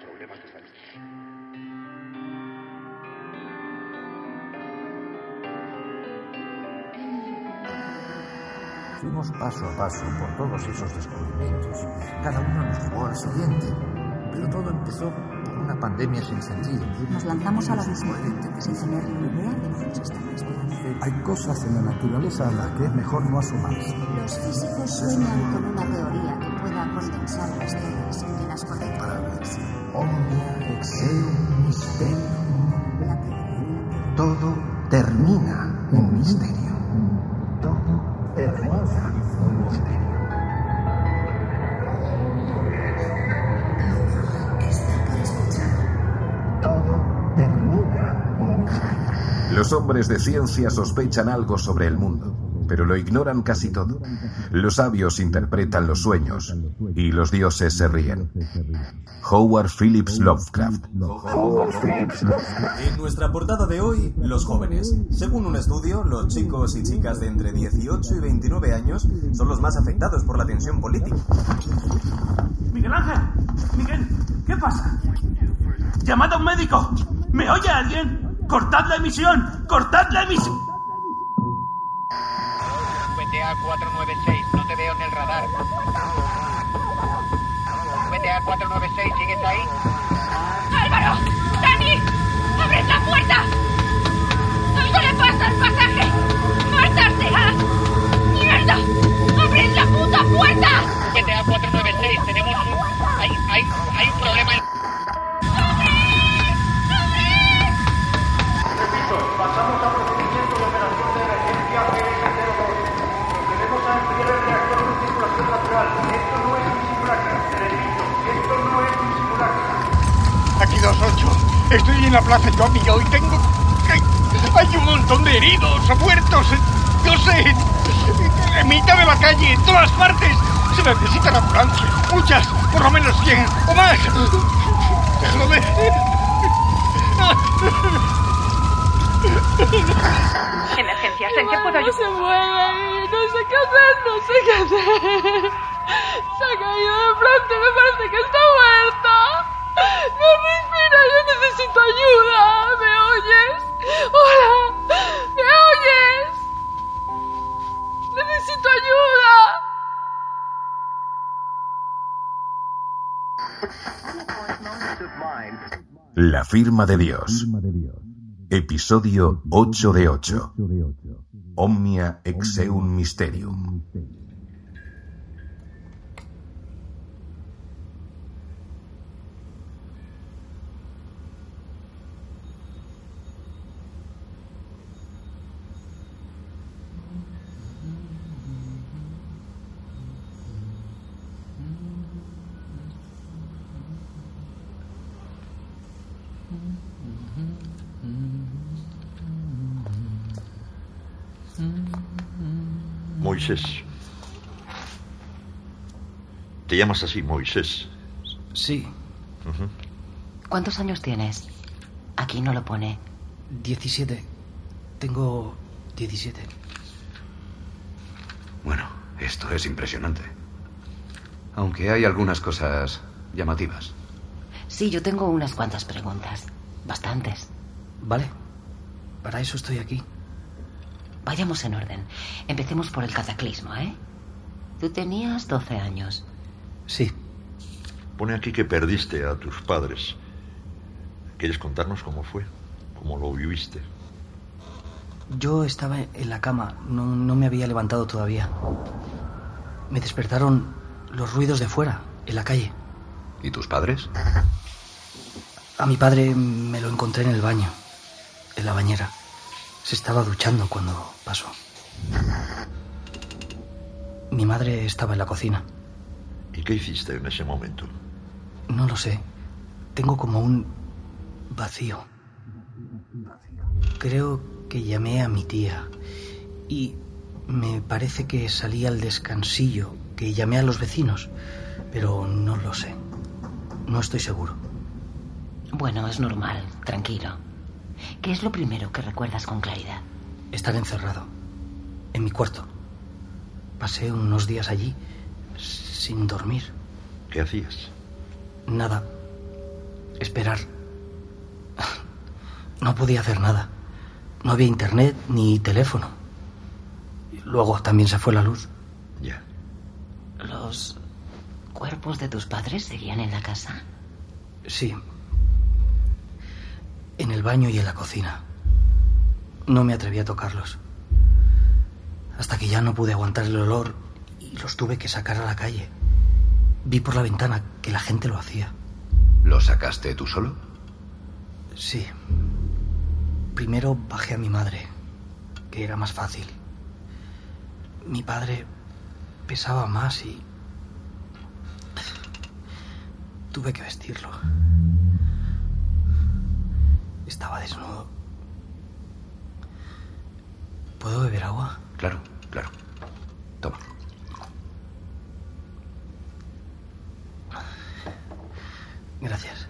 Problemas de salud. Fuimos paso a paso por todos esos descubrimientos. Cada uno nos llevó al siguiente. Pero todo empezó por una pandemia sin sentido. Nos lanzamos a la abismo sin tener ni idea de lo que nos estaba esperando. Hay cosas en la naturaleza a las que es mejor no asomarse. Los físicos sueñan con una teoría que pueda condensar las cosas en las correctas. Omnia exeum teoría Todo termina Los hombres de ciencia sospechan algo sobre el mundo, pero lo ignoran casi todo. Los sabios interpretan los sueños y los dioses se ríen. Howard Phillips Lovecraft. En nuestra portada de hoy, los jóvenes. Según un estudio, los chicos y chicas de entre 18 y 29 años son los más afectados por la tensión política. Miguel Ángel, Miguel, ¿qué pasa? Llamad a un médico. ¿Me oye alguien? Cortad la emisión. Cortad la emisión. VTA 496, no te veo en el radar. VTA 496, ¿sigues ahí? ¡Álvaro! ¡Dani! ¡Abrid la puerta! ¡Algo le pasa al pasaje! ¡Marta sea! ¡Mierda! ¡Abrid la puta puerta! VTA 496, tenemos un... Hay, hay, hay un problema en... 8. Estoy en la plaza Yomi y hoy tengo... Hay un montón de heridos, muertos, no sé, en mitad de la calle, en todas partes. Se necesitan ambulancias, muchas, por lo menos 100 o más. Déjalo ver. Emergencias, ¿en qué puedo ayudar? No se mueve, eh, no sé qué hacer, no sé qué hacer. Se ha caído de pronto, me parece que está muerta. No me necesito ayuda. ¿Me oyes? Hola, ¿me oyes? Necesito ayuda. La firma de Dios. Episodio 8 de 8. Omnia exeum mysterium. Moisés. Te llamas así, Moisés. Sí. ¿Cuántos años tienes? Aquí no lo pone. 17. Tengo 17. Bueno, esto es impresionante. Aunque hay algunas cosas llamativas. Sí, yo tengo unas cuantas preguntas. Bastantes. Vale. Para eso estoy aquí. Vayamos en orden. Empecemos por el cataclismo, ¿eh? Tú tenías 12 años. Sí. Pone aquí que perdiste a tus padres. ¿Quieres contarnos cómo fue? ¿Cómo lo viviste? Yo estaba en la cama, no, no me había levantado todavía. Me despertaron los ruidos de fuera, en la calle. ¿Y tus padres? A mi padre me lo encontré en el baño, en la bañera. Se estaba duchando cuando pasó. Mi madre estaba en la cocina. ¿Y qué hiciste en ese momento? No lo sé. Tengo como un vacío. Creo que llamé a mi tía y me parece que salí al descansillo, que llamé a los vecinos, pero no lo sé. No estoy seguro. Bueno, es normal. Tranquilo. ¿Qué es lo primero que recuerdas con claridad? Estar encerrado. En mi cuarto. Pasé unos días allí sin dormir. ¿Qué hacías? Nada. Esperar. No podía hacer nada. No había internet ni teléfono. Luego también se fue la luz. Ya. ¿Los cuerpos de tus padres seguían en la casa? Sí. En el baño y en la cocina. No me atreví a tocarlos. Hasta que ya no pude aguantar el olor y los tuve que sacar a la calle. Vi por la ventana que la gente lo hacía. ¿Lo sacaste tú solo? Sí. Primero bajé a mi madre, que era más fácil. Mi padre pesaba más y... Tuve que vestirlo. Estaba desnudo. ¿Puedo beber agua? Claro, claro. Toma. Gracias.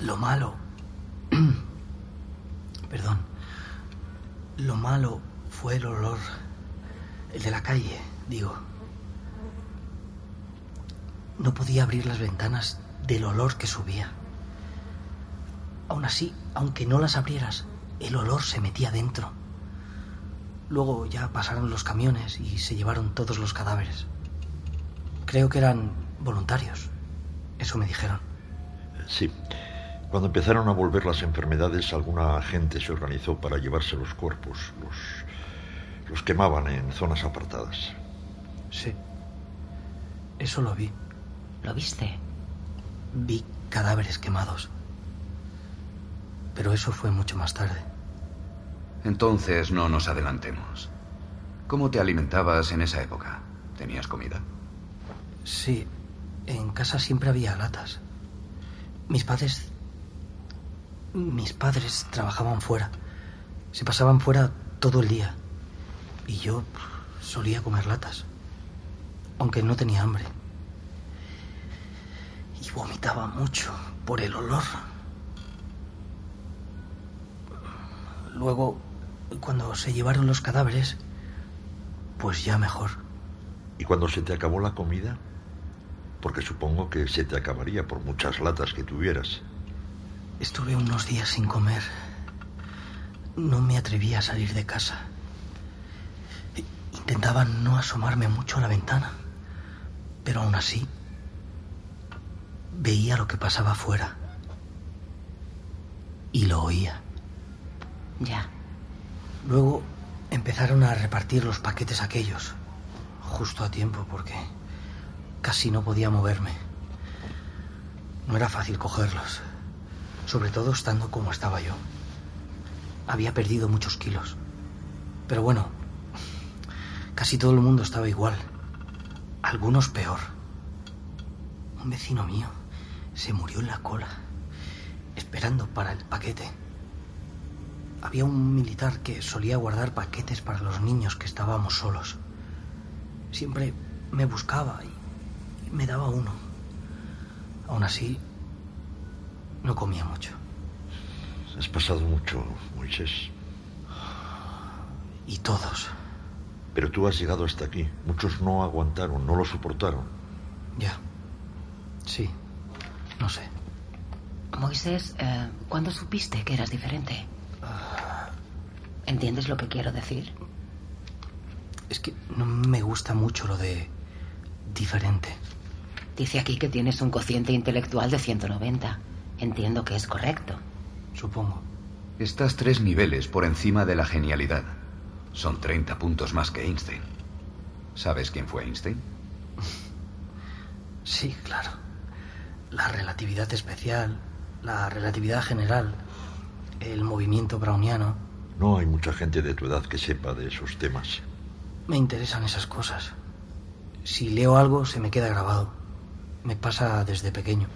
Lo malo... Perdón. Lo malo fue el olor... El de la calle, digo. No podía abrir las ventanas del olor que subía. Aún así, aunque no las abrieras, el olor se metía dentro. Luego ya pasaron los camiones y se llevaron todos los cadáveres. Creo que eran voluntarios. Eso me dijeron. Sí. Cuando empezaron a volver las enfermedades, alguna gente se organizó para llevarse los cuerpos. Los, los quemaban en zonas apartadas. Sí. Eso lo vi. ¿Lo viste? Vi cadáveres quemados. Pero eso fue mucho más tarde. Entonces no nos adelantemos. ¿Cómo te alimentabas en esa época? ¿Tenías comida? Sí, en casa siempre había latas. Mis padres... Mis padres trabajaban fuera. Se pasaban fuera todo el día. Y yo solía comer latas. Aunque no tenía hambre. Y vomitaba mucho por el olor. Luego, cuando se llevaron los cadáveres, pues ya mejor. ¿Y cuando se te acabó la comida? Porque supongo que se te acabaría por muchas latas que tuvieras. Estuve unos días sin comer. No me atrevía a salir de casa. Intentaba no asomarme mucho a la ventana, pero aún así veía lo que pasaba afuera. Y lo oía. Ya. Luego empezaron a repartir los paquetes aquellos, justo a tiempo, porque casi no podía moverme. No era fácil cogerlos, sobre todo estando como estaba yo. Había perdido muchos kilos. Pero bueno, casi todo el mundo estaba igual. Algunos peor. Un vecino mío se murió en la cola, esperando para el paquete. Había un militar que solía guardar paquetes para los niños que estábamos solos. Siempre me buscaba y, y me daba uno. Aún así, no comía mucho. Has pasado mucho, Moisés. Y todos. Pero tú has llegado hasta aquí. Muchos no aguantaron, no lo soportaron. Ya. Sí. No sé. Moisés, eh, ¿cuándo supiste que eras diferente? ¿Entiendes lo que quiero decir? Es que no me gusta mucho lo de diferente. Dice aquí que tienes un cociente intelectual de 190. Entiendo que es correcto. Supongo. Estás tres niveles por encima de la genialidad. Son 30 puntos más que Einstein. ¿Sabes quién fue Einstein? Sí, claro. La relatividad especial, la relatividad general, el movimiento browniano. No hay mucha gente de tu edad que sepa de esos temas. Me interesan esas cosas. Si leo algo, se me queda grabado. Me pasa desde pequeño.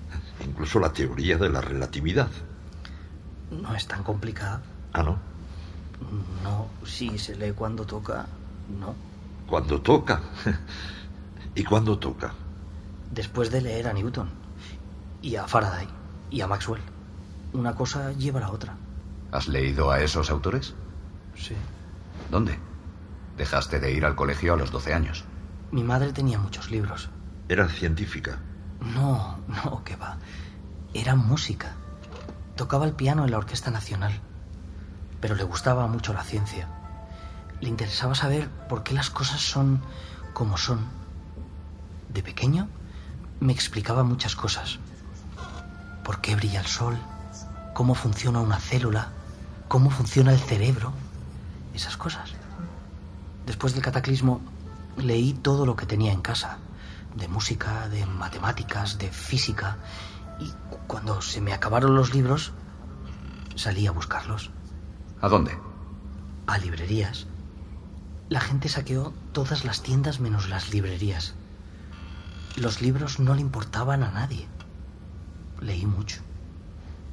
Incluso la teoría de la relatividad. No es tan complicada. Ah, ¿no? No, si se lee cuando toca, no. Cuando toca. ¿Y cuándo toca? Después de leer a Newton, y a Faraday, y a Maxwell. Una cosa lleva a la otra. ¿Has leído a esos autores? Sí. ¿Dónde? Dejaste de ir al colegio a los 12 años. Mi madre tenía muchos libros. Era científica. No, no, que va. Era música. Tocaba el piano en la Orquesta Nacional. Pero le gustaba mucho la ciencia. Le interesaba saber por qué las cosas son como son. De pequeño me explicaba muchas cosas. ¿Por qué brilla el sol? ¿Cómo funciona una célula? ¿Cómo funciona el cerebro? Esas cosas. Después del cataclismo leí todo lo que tenía en casa. De música, de matemáticas, de física. Y cuando se me acabaron los libros, salí a buscarlos. ¿A dónde? A librerías. La gente saqueó todas las tiendas menos las librerías. Los libros no le importaban a nadie. Leí mucho.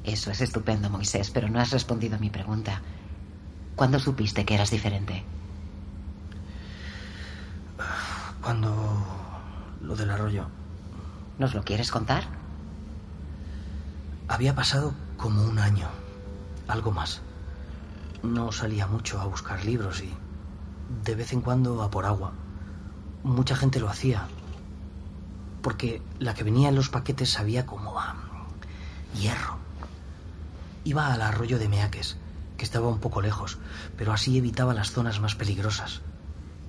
Eso es estupendo, Moisés, pero no has respondido a mi pregunta. ¿Cuándo supiste que eras diferente? Cuando lo del arroyo. ¿Nos lo quieres contar? Había pasado como un año, algo más. No salía mucho a buscar libros y de vez en cuando a por agua. Mucha gente lo hacía, porque la que venía en los paquetes sabía como a hierro. Iba al arroyo de Meaques, que estaba un poco lejos, pero así evitaba las zonas más peligrosas.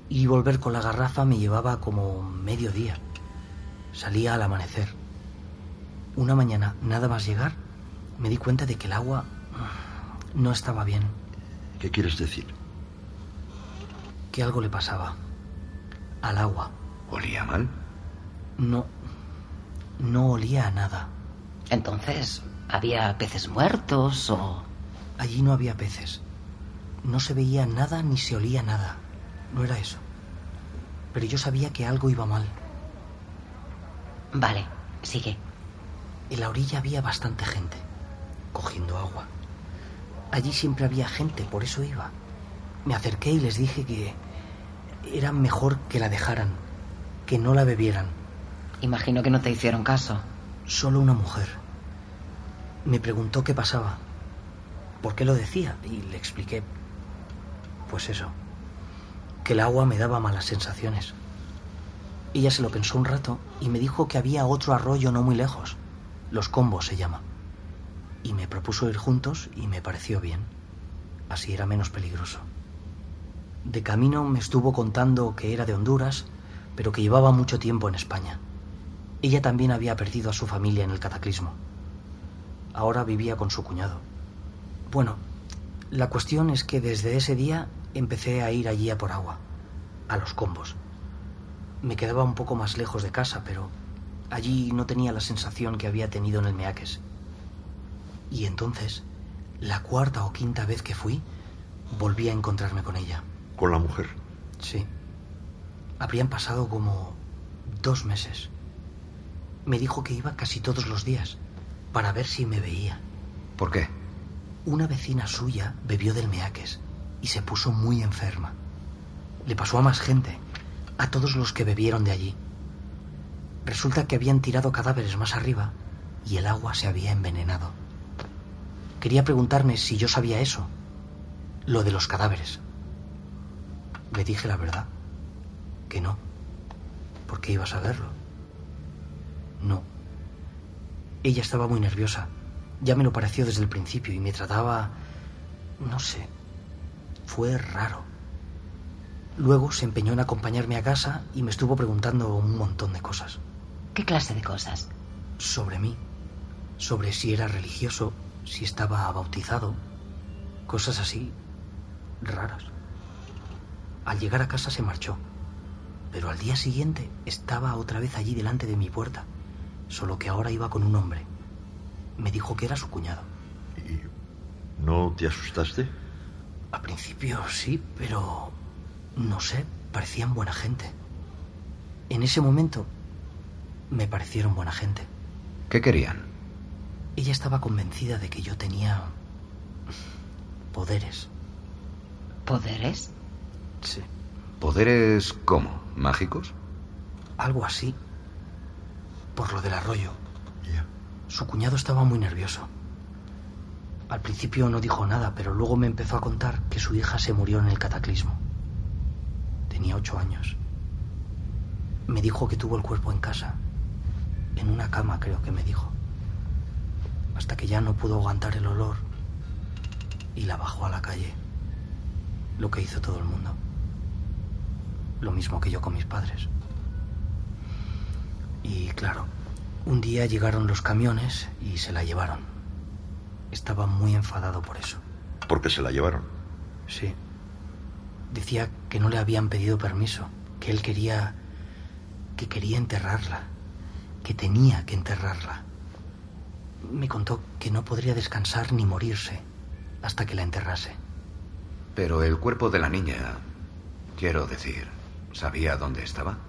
Y volver con la garrafa me llevaba como medio día. Salía al amanecer. Una mañana, nada más llegar, me di cuenta de que el agua no estaba bien. ¿Qué quieres decir? Que algo le pasaba. Al agua. ¿Olía mal? No. No olía a nada. Entonces, ¿había peces muertos o...? Allí no había peces. No se veía nada ni se olía nada. No era eso. Pero yo sabía que algo iba mal. Vale, sigue. En la orilla había bastante gente, cogiendo agua. Allí siempre había gente, por eso iba. Me acerqué y les dije que era mejor que la dejaran, que no la bebieran. Imagino que no te hicieron caso. Solo una mujer. Me preguntó qué pasaba, por qué lo decía, y le expliqué, pues eso, que el agua me daba malas sensaciones. Ella se lo pensó un rato y me dijo que había otro arroyo no muy lejos. Los Combos se llama. Y me propuso ir juntos y me pareció bien. Así era menos peligroso. De camino me estuvo contando que era de Honduras, pero que llevaba mucho tiempo en España. Ella también había perdido a su familia en el cataclismo. Ahora vivía con su cuñado. Bueno, la cuestión es que desde ese día empecé a ir allí a por agua, a los combos. Me quedaba un poco más lejos de casa, pero allí no tenía la sensación que había tenido en el Meaques. Y entonces, la cuarta o quinta vez que fui, volví a encontrarme con ella. ¿Con la mujer? Sí. Habrían pasado como dos meses. Me dijo que iba casi todos los días para ver si me veía. ¿Por qué? Una vecina suya bebió del Meaques y se puso muy enferma. Le pasó a más gente, a todos los que bebieron de allí. Resulta que habían tirado cadáveres más arriba y el agua se había envenenado. Quería preguntarme si yo sabía eso, lo de los cadáveres. Le dije la verdad, que no, porque iba a saberlo. No. Ella estaba muy nerviosa. Ya me lo pareció desde el principio y me trataba... no sé. Fue raro. Luego se empeñó en acompañarme a casa y me estuvo preguntando un montón de cosas. ¿Qué clase de cosas? Sobre mí. Sobre si era religioso, si estaba bautizado. Cosas así raras. Al llegar a casa se marchó. Pero al día siguiente estaba otra vez allí delante de mi puerta. Solo que ahora iba con un hombre. Me dijo que era su cuñado. ¿Y no te asustaste? Al principio sí, pero no sé, parecían buena gente. En ese momento me parecieron buena gente. ¿Qué querían? Ella estaba convencida de que yo tenía poderes. ¿Poderes? Sí. ¿Poderes cómo? ¿Mágicos? Algo así. Por lo del arroyo. Su cuñado estaba muy nervioso. Al principio no dijo nada, pero luego me empezó a contar que su hija se murió en el cataclismo. tenía ocho años. Me dijo que tuvo el cuerpo en casa. En una cama, creo que me dijo. Hasta que ya no pudo aguantar el olor y la bajó a la calle. Lo que hizo todo el mundo. Lo mismo que yo con mis padres. Y claro, un día llegaron los camiones y se la llevaron. Estaba muy enfadado por eso. ¿Por qué se la llevaron? Sí. Decía que no le habían pedido permiso, que él quería... que quería enterrarla, que tenía que enterrarla. Me contó que no podría descansar ni morirse hasta que la enterrase. Pero el cuerpo de la niña, quiero decir, ¿sabía dónde estaba?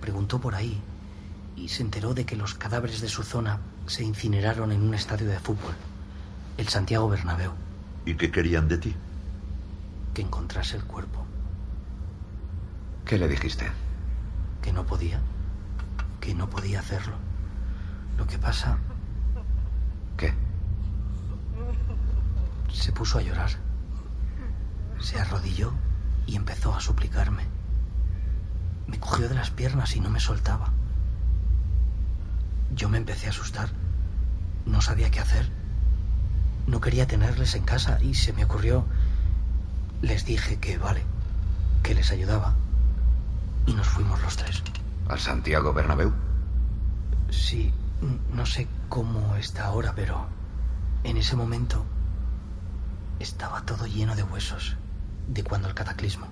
Preguntó por ahí y se enteró de que los cadáveres de su zona se incineraron en un estadio de fútbol, el Santiago Bernabéu. ¿Y qué querían de ti? Que encontrase el cuerpo. ¿Qué le dijiste? Que no podía. Que no podía hacerlo. Lo que pasa... ¿Qué? Se puso a llorar. Se arrodilló y empezó a suplicarme. Me cogió de las piernas y no me soltaba. Yo me empecé a asustar. No sabía qué hacer. No quería tenerles en casa y se me ocurrió... Les dije que vale, que les ayudaba. Y nos fuimos los tres. ¿Al Santiago Bernabéu? Sí, no sé cómo está ahora, pero en ese momento estaba todo lleno de huesos de cuando el cataclismo.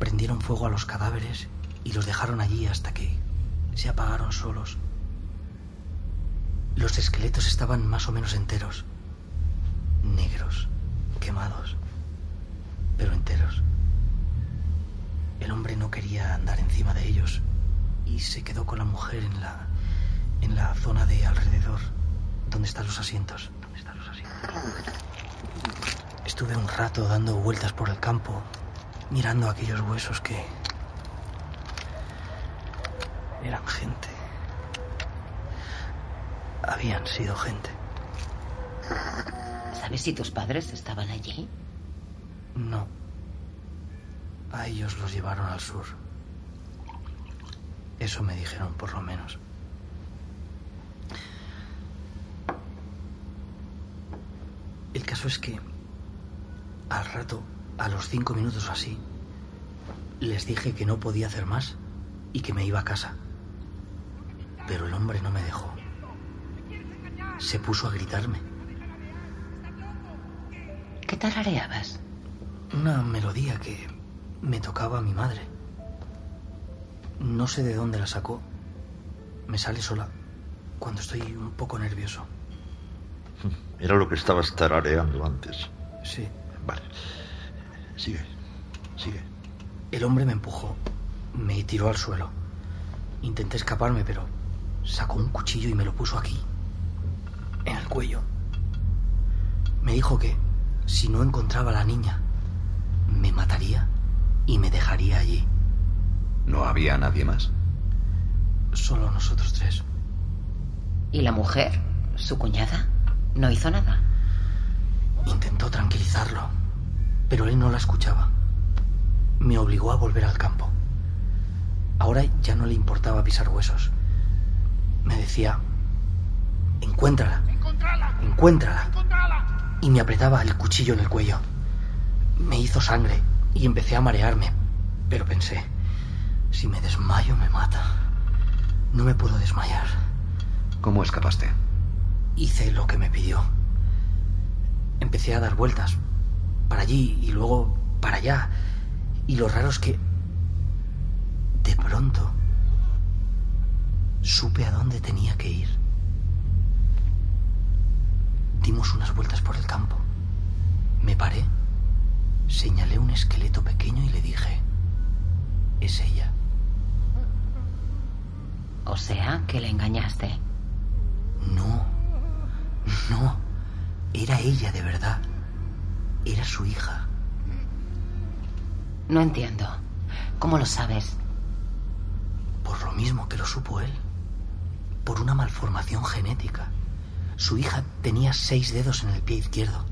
Prendieron fuego a los cadáveres y los dejaron allí hasta que se apagaron solos. Los esqueletos estaban más o menos enteros, negros, quemados, pero enteros. El hombre no quería andar encima de ellos y se quedó con la mujer en la en la zona de alrededor, donde están los asientos. ¿Dónde están los asientos? Estuve un rato dando vueltas por el campo, mirando aquellos huesos que eran gente. Habían sido gente. ¿Sabes si tus padres estaban allí? No. A ellos los llevaron al sur. Eso me dijeron, por lo menos. El caso es que al rato, a los cinco minutos o así, les dije que no podía hacer más y que me iba a casa. Pero el hombre no me dejó. Se puso a gritarme. ¿Qué tarareabas? Una melodía que me tocaba mi madre. No sé de dónde la sacó. Me sale sola cuando estoy un poco nervioso. Era lo que estabas tarareando antes. Sí. Vale. Sigue. Sigue. El hombre me empujó. Me tiró al suelo. Intenté escaparme, pero sacó un cuchillo y me lo puso aquí. En el cuello. Me dijo que si no encontraba a la niña, me mataría y me dejaría allí. ¿No había nadie más? Solo nosotros tres. ¿Y la mujer, su cuñada, no hizo nada? Intentó tranquilizarlo, pero él no la escuchaba. Me obligó a volver al campo. Ahora ya no le importaba pisar huesos. Me decía, encuéntrala, encuéntrala. Y me apretaba el cuchillo en el cuello. Me hizo sangre y empecé a marearme, pero pensé, si me desmayo me mata. No me puedo desmayar. ¿Cómo escapaste? Hice lo que me pidió. Empecé a dar vueltas, para allí y luego para allá. Y lo raro es que, de pronto, supe a dónde tenía que ir. Dimos unas vueltas por el campo. Me paré, señalé un esqueleto pequeño y le dije, es ella. O sea, que le engañaste. No, no, era ella de verdad. Era su hija. No entiendo. ¿Cómo lo sabes? Por lo mismo que lo supo él. Por una malformación genética. Su hija tenía seis dedos en el pie izquierdo.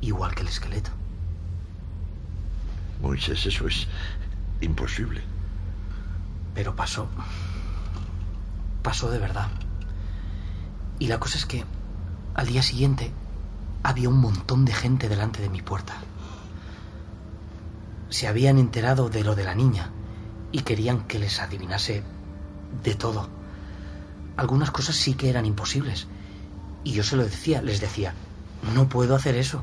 Igual que el esqueleto. Moisés, eso es imposible. Pero pasó. Pasó de verdad. Y la cosa es que al día siguiente había un montón de gente delante de mi puerta. Se habían enterado de lo de la niña y querían que les adivinase de todo. Algunas cosas sí que eran imposibles. Y yo se lo decía, les decía, no puedo hacer eso.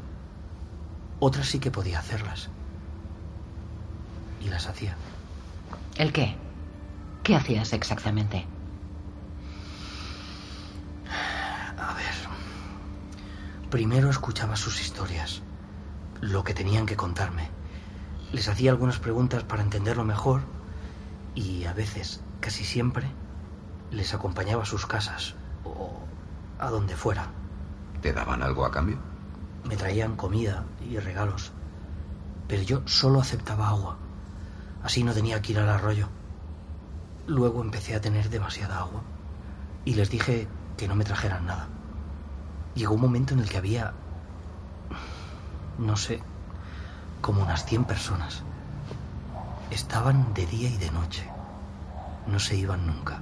Otras sí que podía hacerlas. Y las hacía. ¿El qué? ¿Qué hacías exactamente? A ver. Primero escuchaba sus historias, lo que tenían que contarme. Les hacía algunas preguntas para entenderlo mejor y a veces, casi siempre, les acompañaba a sus casas o a donde fuera. ¿Te daban algo a cambio? Me traían comida y regalos, pero yo solo aceptaba agua. Así no tenía que ir al arroyo. Luego empecé a tener demasiada agua y les dije que no me trajeran nada. Llegó un momento en el que había, no sé, como unas 100 personas. Estaban de día y de noche. No se iban nunca.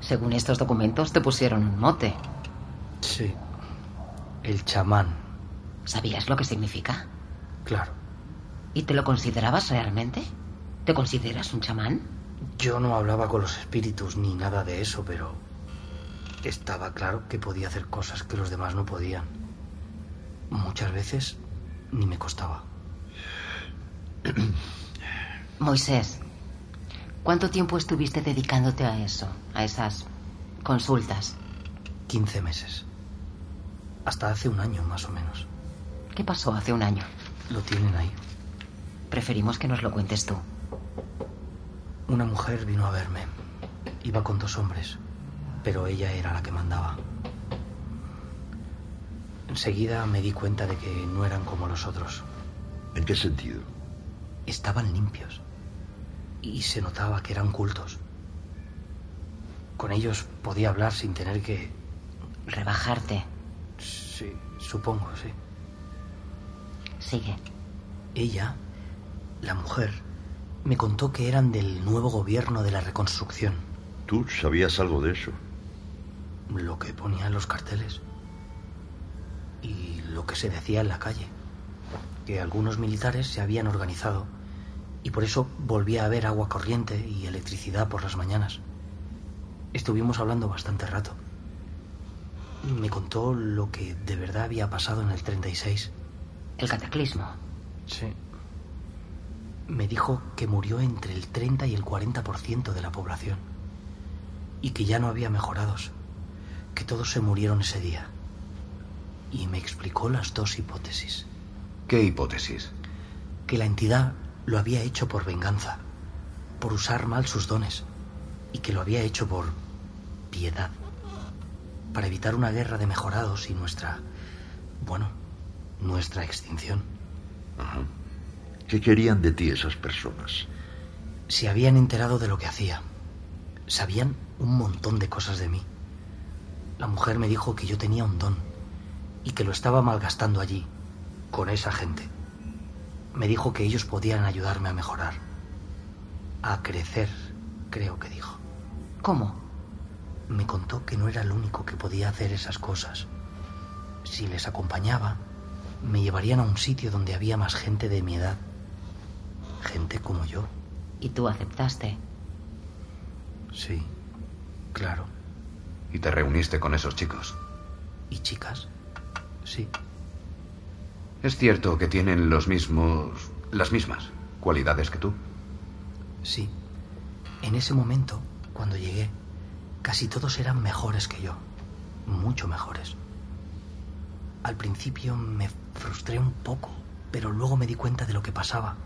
Según estos documentos te pusieron un mote. Sí. El chamán. ¿Sabías lo que significa? Claro. ¿Y te lo considerabas realmente? ¿Te consideras un chamán? Yo no hablaba con los espíritus ni nada de eso, pero estaba claro que podía hacer cosas que los demás no podían. Muchas veces ni me costaba. Moisés, ¿cuánto tiempo estuviste dedicándote a eso, a esas consultas? 15 meses. Hasta hace un año, más o menos. ¿Qué pasó hace un año? Lo tienen ahí. Preferimos que nos lo cuentes tú. Una mujer vino a verme. Iba con dos hombres, pero ella era la que mandaba. Enseguida me di cuenta de que no eran como los otros. ¿En qué sentido? Estaban limpios y se notaba que eran cultos. Con ellos podía hablar sin tener que... Rebajarte. Sí, supongo, sí. Sigue. Ella, la mujer, me contó que eran del nuevo gobierno de la reconstrucción. ¿Tú sabías algo de eso? Lo que ponía en los carteles. Y lo que se decía en la calle. Que algunos militares se habían organizado y por eso volvía a haber agua corriente y electricidad por las mañanas. Estuvimos hablando bastante rato. Me contó lo que de verdad había pasado en el 36. El cataclismo. Sí. Me dijo que murió entre el 30 y el 40% de la población. Y que ya no había mejorados. Que todos se murieron ese día. Y me explicó las dos hipótesis. ¿Qué hipótesis? Que la entidad lo había hecho por venganza, por usar mal sus dones, y que lo había hecho por piedad, para evitar una guerra de mejorados y nuestra, bueno, nuestra extinción. Ajá. ¿Qué querían de ti esas personas? Se habían enterado de lo que hacía. Sabían un montón de cosas de mí. La mujer me dijo que yo tenía un don y que lo estaba malgastando allí, con esa gente. Me dijo que ellos podían ayudarme a mejorar. A crecer, creo que dijo. ¿Cómo? Me contó que no era el único que podía hacer esas cosas. Si les acompañaba, me llevarían a un sitio donde había más gente de mi edad. Gente como yo. ¿Y tú aceptaste? Sí, claro. ¿Y te reuniste con esos chicos? ¿Y chicas? Sí. Es cierto que tienen los mismos... las mismas cualidades que tú. Sí. En ese momento, cuando llegué, casi todos eran mejores que yo. Mucho mejores. Al principio me frustré un poco, pero luego me di cuenta de lo que pasaba.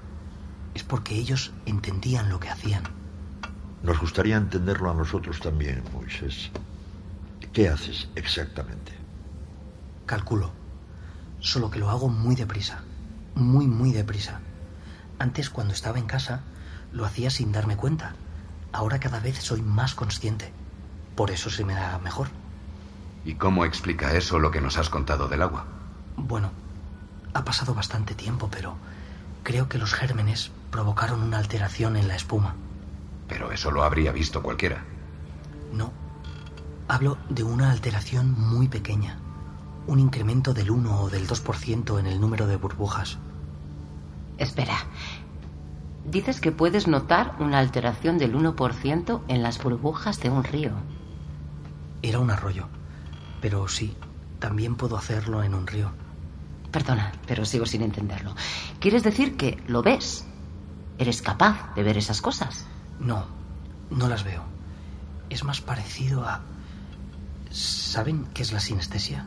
Es porque ellos entendían lo que hacían. Nos gustaría entenderlo a nosotros también, Moisés. ¿Qué haces exactamente? Calculo. Solo que lo hago muy deprisa. Muy, muy deprisa. Antes, cuando estaba en casa, lo hacía sin darme cuenta. Ahora cada vez soy más consciente. Por eso se me da mejor. ¿Y cómo explica eso lo que nos has contado del agua? Bueno, ha pasado bastante tiempo, pero Creo que los gérmenes provocaron una alteración en la espuma. Pero eso lo habría visto cualquiera. No. Hablo de una alteración muy pequeña. Un incremento del 1 o del 2% en el número de burbujas. Espera. Dices que puedes notar una alteración del 1% en las burbujas de un río. Era un arroyo. Pero sí, también puedo hacerlo en un río. Perdona, pero sigo sin entenderlo. ¿Quieres decir que lo ves? ¿Eres capaz de ver esas cosas? No, no las veo. Es más parecido a... ¿Saben qué es la sinestesia?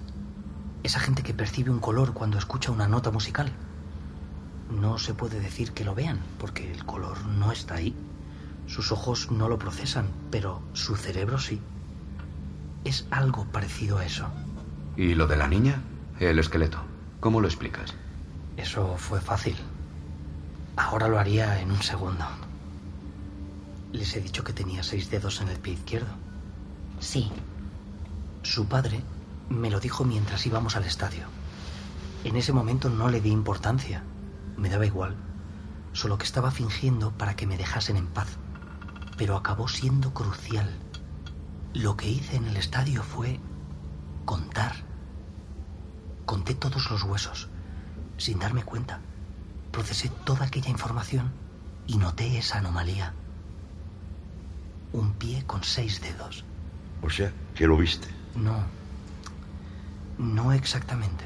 Esa gente que percibe un color cuando escucha una nota musical. No se puede decir que lo vean, porque el color no está ahí. Sus ojos no lo procesan, pero su cerebro sí. Es algo parecido a eso. ¿Y lo de la niña? El esqueleto. ¿Cómo lo explicas? Eso fue fácil. Ahora lo haría en un segundo. Les he dicho que tenía seis dedos en el pie izquierdo. Sí. Su padre me lo dijo mientras íbamos al estadio. En ese momento no le di importancia. Me daba igual. Solo que estaba fingiendo para que me dejasen en paz. Pero acabó siendo crucial. Lo que hice en el estadio fue contar. Conté todos los huesos, sin darme cuenta. Procesé toda aquella información y noté esa anomalía. Un pie con seis dedos. O sea, que lo viste. No. No exactamente.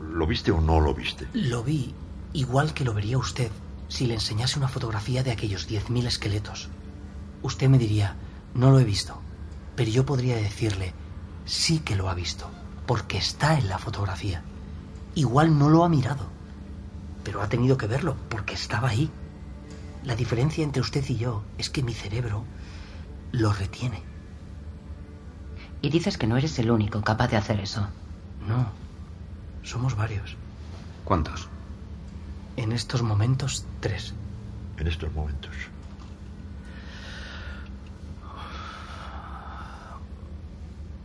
¿Lo viste o no lo viste? Lo vi igual que lo vería usted si le enseñase una fotografía de aquellos 10.000 esqueletos. Usted me diría, no lo he visto. Pero yo podría decirle, sí que lo ha visto, porque está en la fotografía. Igual no lo ha mirado, pero ha tenido que verlo, porque estaba ahí. La diferencia entre usted y yo es que mi cerebro lo retiene. Y dices que no eres el único capaz de hacer eso. No, somos varios. ¿Cuántos? En estos momentos, tres. En estos momentos.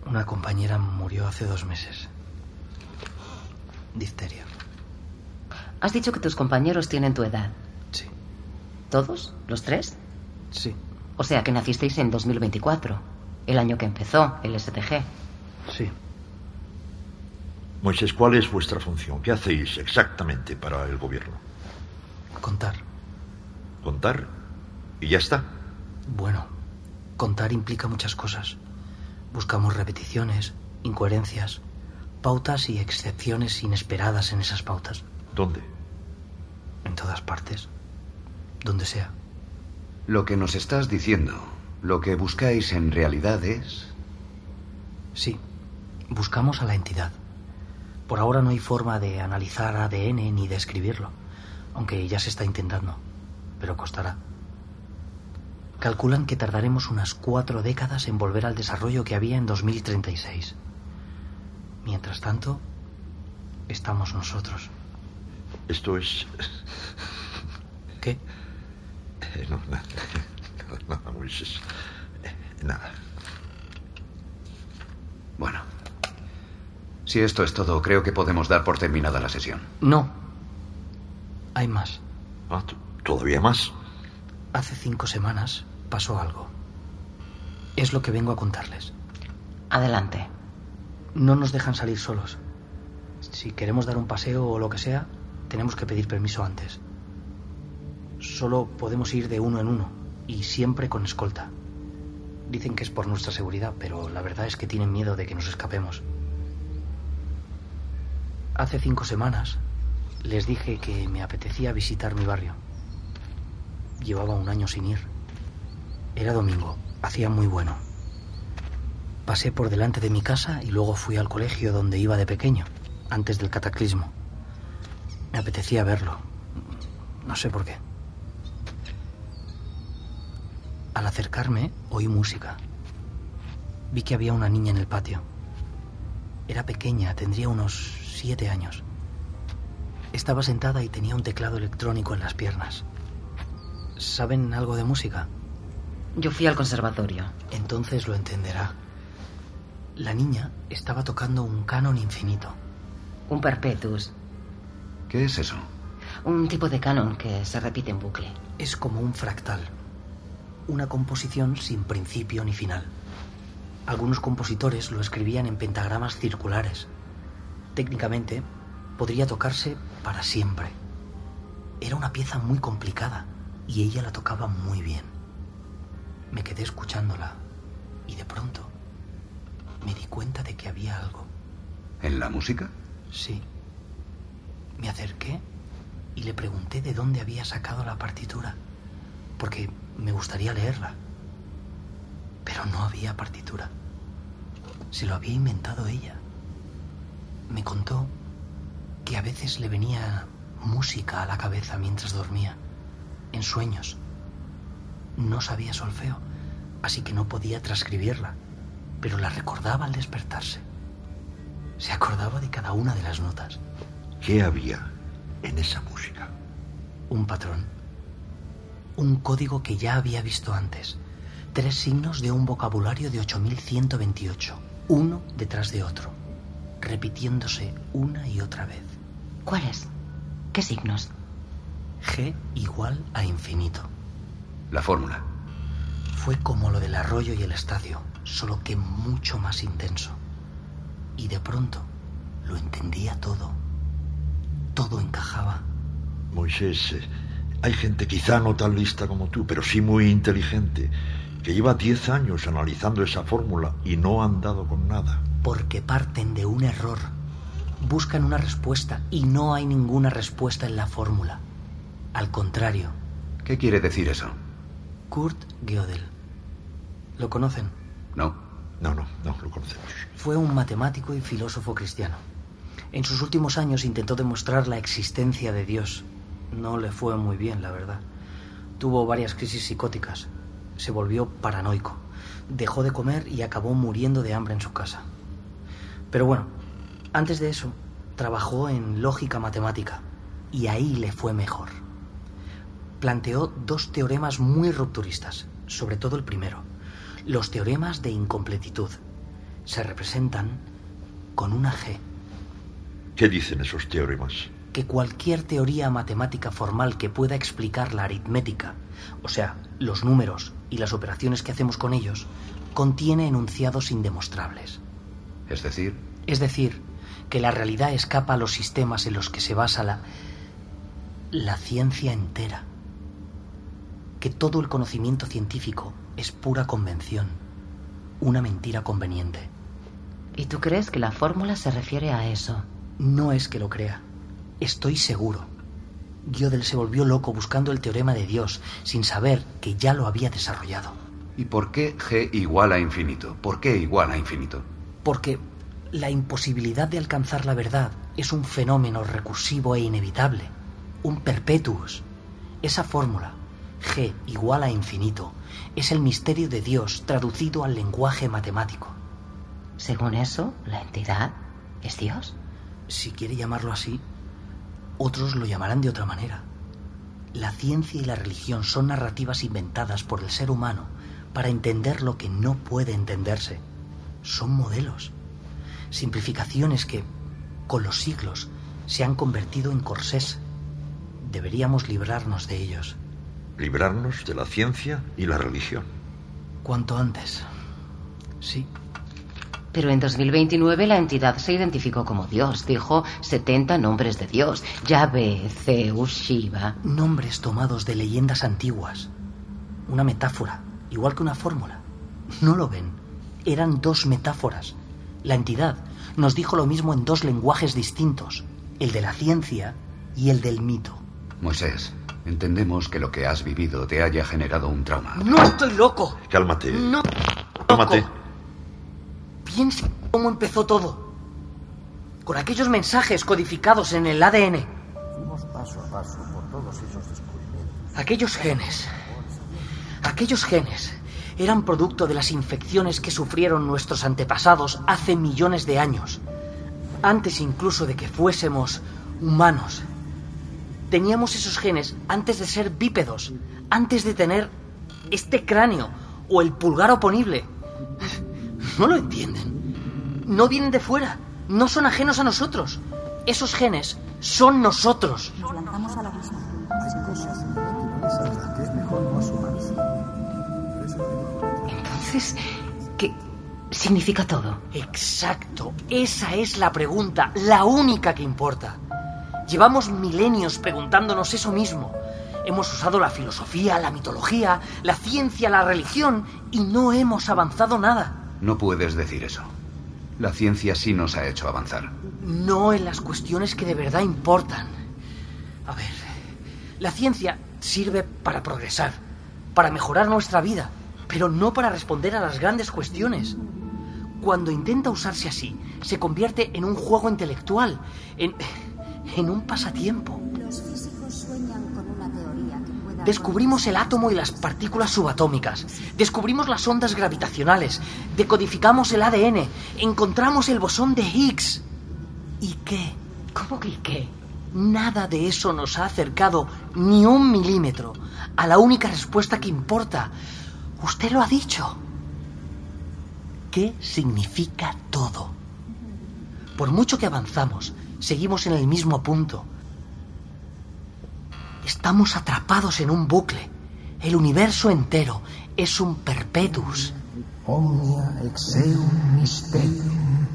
Una compañera murió hace dos meses. Difteria. Has dicho que tus compañeros tienen tu edad. Sí. ¿Todos? ¿Los tres? Sí. O sea que nacisteis en 2024, el año que empezó el STG. Sí. Moisés, ¿cuál es vuestra función? ¿Qué hacéis exactamente para el gobierno? Contar. ¿Contar? ¿Y ya está? Bueno, contar implica muchas cosas. Buscamos repeticiones, incoherencias, pautas y excepciones inesperadas en esas pautas. ¿Dónde? En todas partes. Donde sea. Lo que nos estás diciendo, lo que buscáis en realidad es... Sí, buscamos a la entidad. Por ahora no hay forma de analizar ADN ni de escribirlo, aunque ya se está intentando, pero costará. Calculan que tardaremos unas cuatro décadas en volver al desarrollo que había en 2036. Mientras tanto, estamos nosotros. Esto es... ¿Qué? Eh, no, nada, nada, Moisés. Eh, Nada. Bueno. Si esto es todo, creo que podemos dar por terminada la sesión. No. Hay más. Ah, ¿Todavía más? Hace cinco semanas pasó algo. Es lo que vengo a contarles. Adelante. No nos dejan salir solos. Si queremos dar un paseo o lo que sea, tenemos que pedir permiso antes. Solo podemos ir de uno en uno y siempre con escolta. Dicen que es por nuestra seguridad, pero la verdad es que tienen miedo de que nos escapemos. Hace cinco semanas les dije que me apetecía visitar mi barrio. Llevaba un año sin ir. Era domingo, hacía muy bueno. Pasé por delante de mi casa y luego fui al colegio donde iba de pequeño, antes del cataclismo. Me apetecía verlo. No sé por qué. Al acercarme, oí música. Vi que había una niña en el patio. Era pequeña, tendría unos siete años. Estaba sentada y tenía un teclado electrónico en las piernas. ¿Saben algo de música? Yo fui al conservatorio. Entonces lo entenderá. La niña estaba tocando un canon infinito. Un perpetuus. ¿Qué es eso? Un tipo de canon que se repite en bucle. Es como un fractal. Una composición sin principio ni final. Algunos compositores lo escribían en pentagramas circulares. Técnicamente, podría tocarse para siempre. Era una pieza muy complicada y ella la tocaba muy bien. Me quedé escuchándola y de pronto me di cuenta de que había algo. ¿En la música? Sí. Me acerqué y le pregunté de dónde había sacado la partitura, porque me gustaría leerla. Pero no había partitura. Se lo había inventado ella. Me contó que a veces le venía música a la cabeza mientras dormía, en sueños. No sabía solfeo, así que no podía transcribirla, pero la recordaba al despertarse. Se acordaba de cada una de las notas. ¿Qué había en esa música? Un patrón. Un código que ya había visto antes. Tres signos de un vocabulario de 8128, uno detrás de otro, repitiéndose una y otra vez. ¿Cuáles? ¿Qué signos? G igual a infinito. La fórmula. Fue como lo del arroyo y el estadio, solo que mucho más intenso. Y de pronto lo entendía todo. Todo encajaba. Moisés, eh, hay gente quizá no tan lista como tú, pero sí muy inteligente, que lleva 10 años analizando esa fórmula y no han dado con nada. Porque parten de un error. Buscan una respuesta y no hay ninguna respuesta en la fórmula. Al contrario. ¿Qué quiere decir eso? Kurt Gödel. ¿Lo conocen? No. No, no, no lo conocemos. Fue un matemático y filósofo cristiano. En sus últimos años intentó demostrar la existencia de Dios. No le fue muy bien, la verdad. Tuvo varias crisis psicóticas. Se volvió paranoico. Dejó de comer y acabó muriendo de hambre en su casa. Pero bueno, antes de eso, trabajó en lógica matemática. Y ahí le fue mejor. Planteó dos teoremas muy rupturistas, sobre todo el primero. Los teoremas de incompletitud. Se representan con una G. ¿Qué dicen esos teoremas? que cualquier teoría matemática formal que pueda explicar la aritmética, o sea, los números y las operaciones que hacemos con ellos, contiene enunciados indemostrables. Es decir, Es decir, que la realidad escapa a los sistemas en los que se basa la la ciencia entera. Que todo el conocimiento científico es pura convención, una mentira conveniente. ¿Y tú crees que la fórmula se refiere a eso? No es que lo crea. Estoy seguro. Gödel se volvió loco buscando el teorema de Dios sin saber que ya lo había desarrollado. ¿y por qué G igual a infinito? ¿Por qué igual a infinito? Porque la imposibilidad de alcanzar la verdad es un fenómeno recursivo e inevitable, un perpetuus. Esa fórmula, G igual a infinito, es el misterio de Dios traducido al lenguaje matemático. Según eso, la entidad es Dios. Si quiere llamarlo así, otros lo llamarán de otra manera. La ciencia y la religión son narrativas inventadas por el ser humano para entender lo que no puede entenderse. Son modelos, simplificaciones que, con los siglos, se han convertido en corsés. Deberíamos librarnos de ellos. Librarnos de la ciencia y la religión. Cuanto antes. Sí. Pero en 2029 la entidad se identificó como Dios. Dijo 70 nombres de Dios. Yahvé, Zeus, Shiva. Nombres tomados de leyendas antiguas. Una metáfora, igual que una fórmula. ¿No lo ven? Eran dos metáforas. La entidad nos dijo lo mismo en dos lenguajes distintos, el de la ciencia y el del mito. Moisés, entendemos que lo que has vivido te haya generado un trauma. ¡No estoy loco! Cálmate. ¡No! Cálmate. Piensa cómo empezó todo. Con aquellos mensajes codificados en el ADN. Fuimos paso a paso por todos esos descubrimientos. Aquellos genes. Aquellos genes eran producto de las infecciones que sufrieron nuestros antepasados hace millones de años. Antes incluso de que fuésemos humanos. Teníamos esos genes antes de ser bípedos, antes de tener este cráneo o el pulgar oponible. No lo entienden. No vienen de fuera. No son ajenos a nosotros. Esos genes son nosotros. Nos lanzamos. Hay cosas en la naturaleza a las que es mejor no Entonces, ¿qué significa todo? Exacto, esa es la pregunta, la única que importa. Llevamos milenios preguntándonos eso mismo. Hemos usado la filosofía, la mitología, la ciencia, la religión y no hemos avanzado nada. No puedes decir eso. La ciencia sí nos ha hecho avanzar. No en las cuestiones que de verdad importan. A ver, la ciencia sirve para progresar, para mejorar nuestra vida, pero no para responder a las grandes cuestiones. Cuando intenta usarse así, se convierte en un juego intelectual, en, en un pasatiempo. Los físicos sueñan con una teoría que pueda... Descubrimos el átomo y las partículas subatómicas. Descubrimos las ondas gravitacionales. Decodificamos el ADN. Encontramos el bosón de Higgs. ¿Y qué? ¿Cómo que qué? Nada de eso nos ha acercado ni un milímetro a la única respuesta que importa. Usted lo ha dicho. ¿Qué significa todo? Por mucho que avanzamos, seguimos en el mismo punto. Estamos atrapados en un bucle. El universo entero es un perpetus. Omnia exeum mysterium.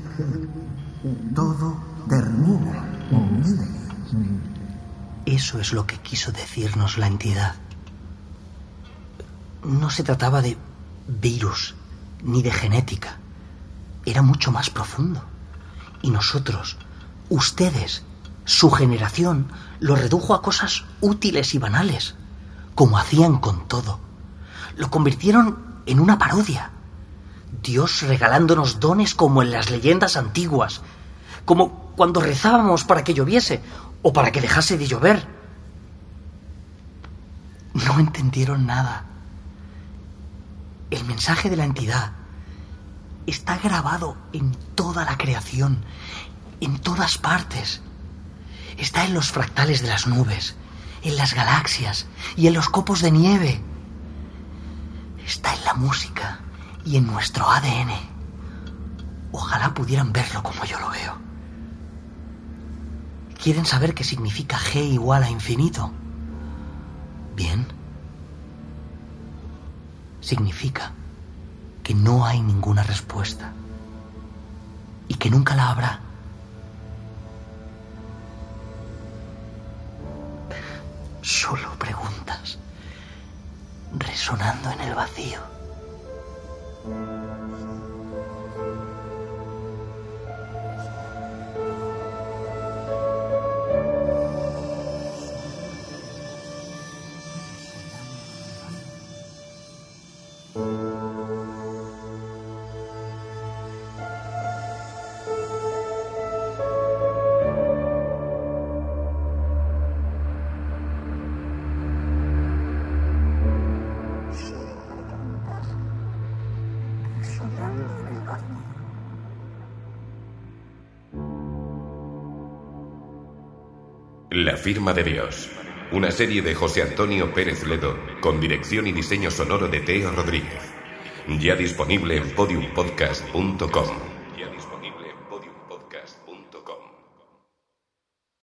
Todo termina. Eso es lo que quiso decirnos la entidad. No se trataba de virus ni de genética. Era mucho más profundo. Y nosotros, ustedes, su generación, lo redujo a cosas útiles y banales, como hacían con todo. Lo convirtieron en una parodia. Dios regalándonos dones como en las leyendas antiguas, como cuando rezábamos para que lloviese o para que dejase de llover. No entendieron nada. El mensaje de la entidad está grabado en toda la creación, en todas partes. Está en los fractales de las nubes, en las galaxias y en los copos de nieve. Está en la música y en nuestro ADN. Ojalá pudieran verlo como yo lo veo. ¿Quieren saber qué significa G igual a infinito? Bien. Significa que no hay ninguna respuesta y que nunca la habrá. Solo preguntas, resonando en el vacío. La firma de Dios. Una serie de José Antonio Pérez Ledo, con dirección y diseño sonoro de Teo Rodríguez. Ya disponible en podiumpodcast.com.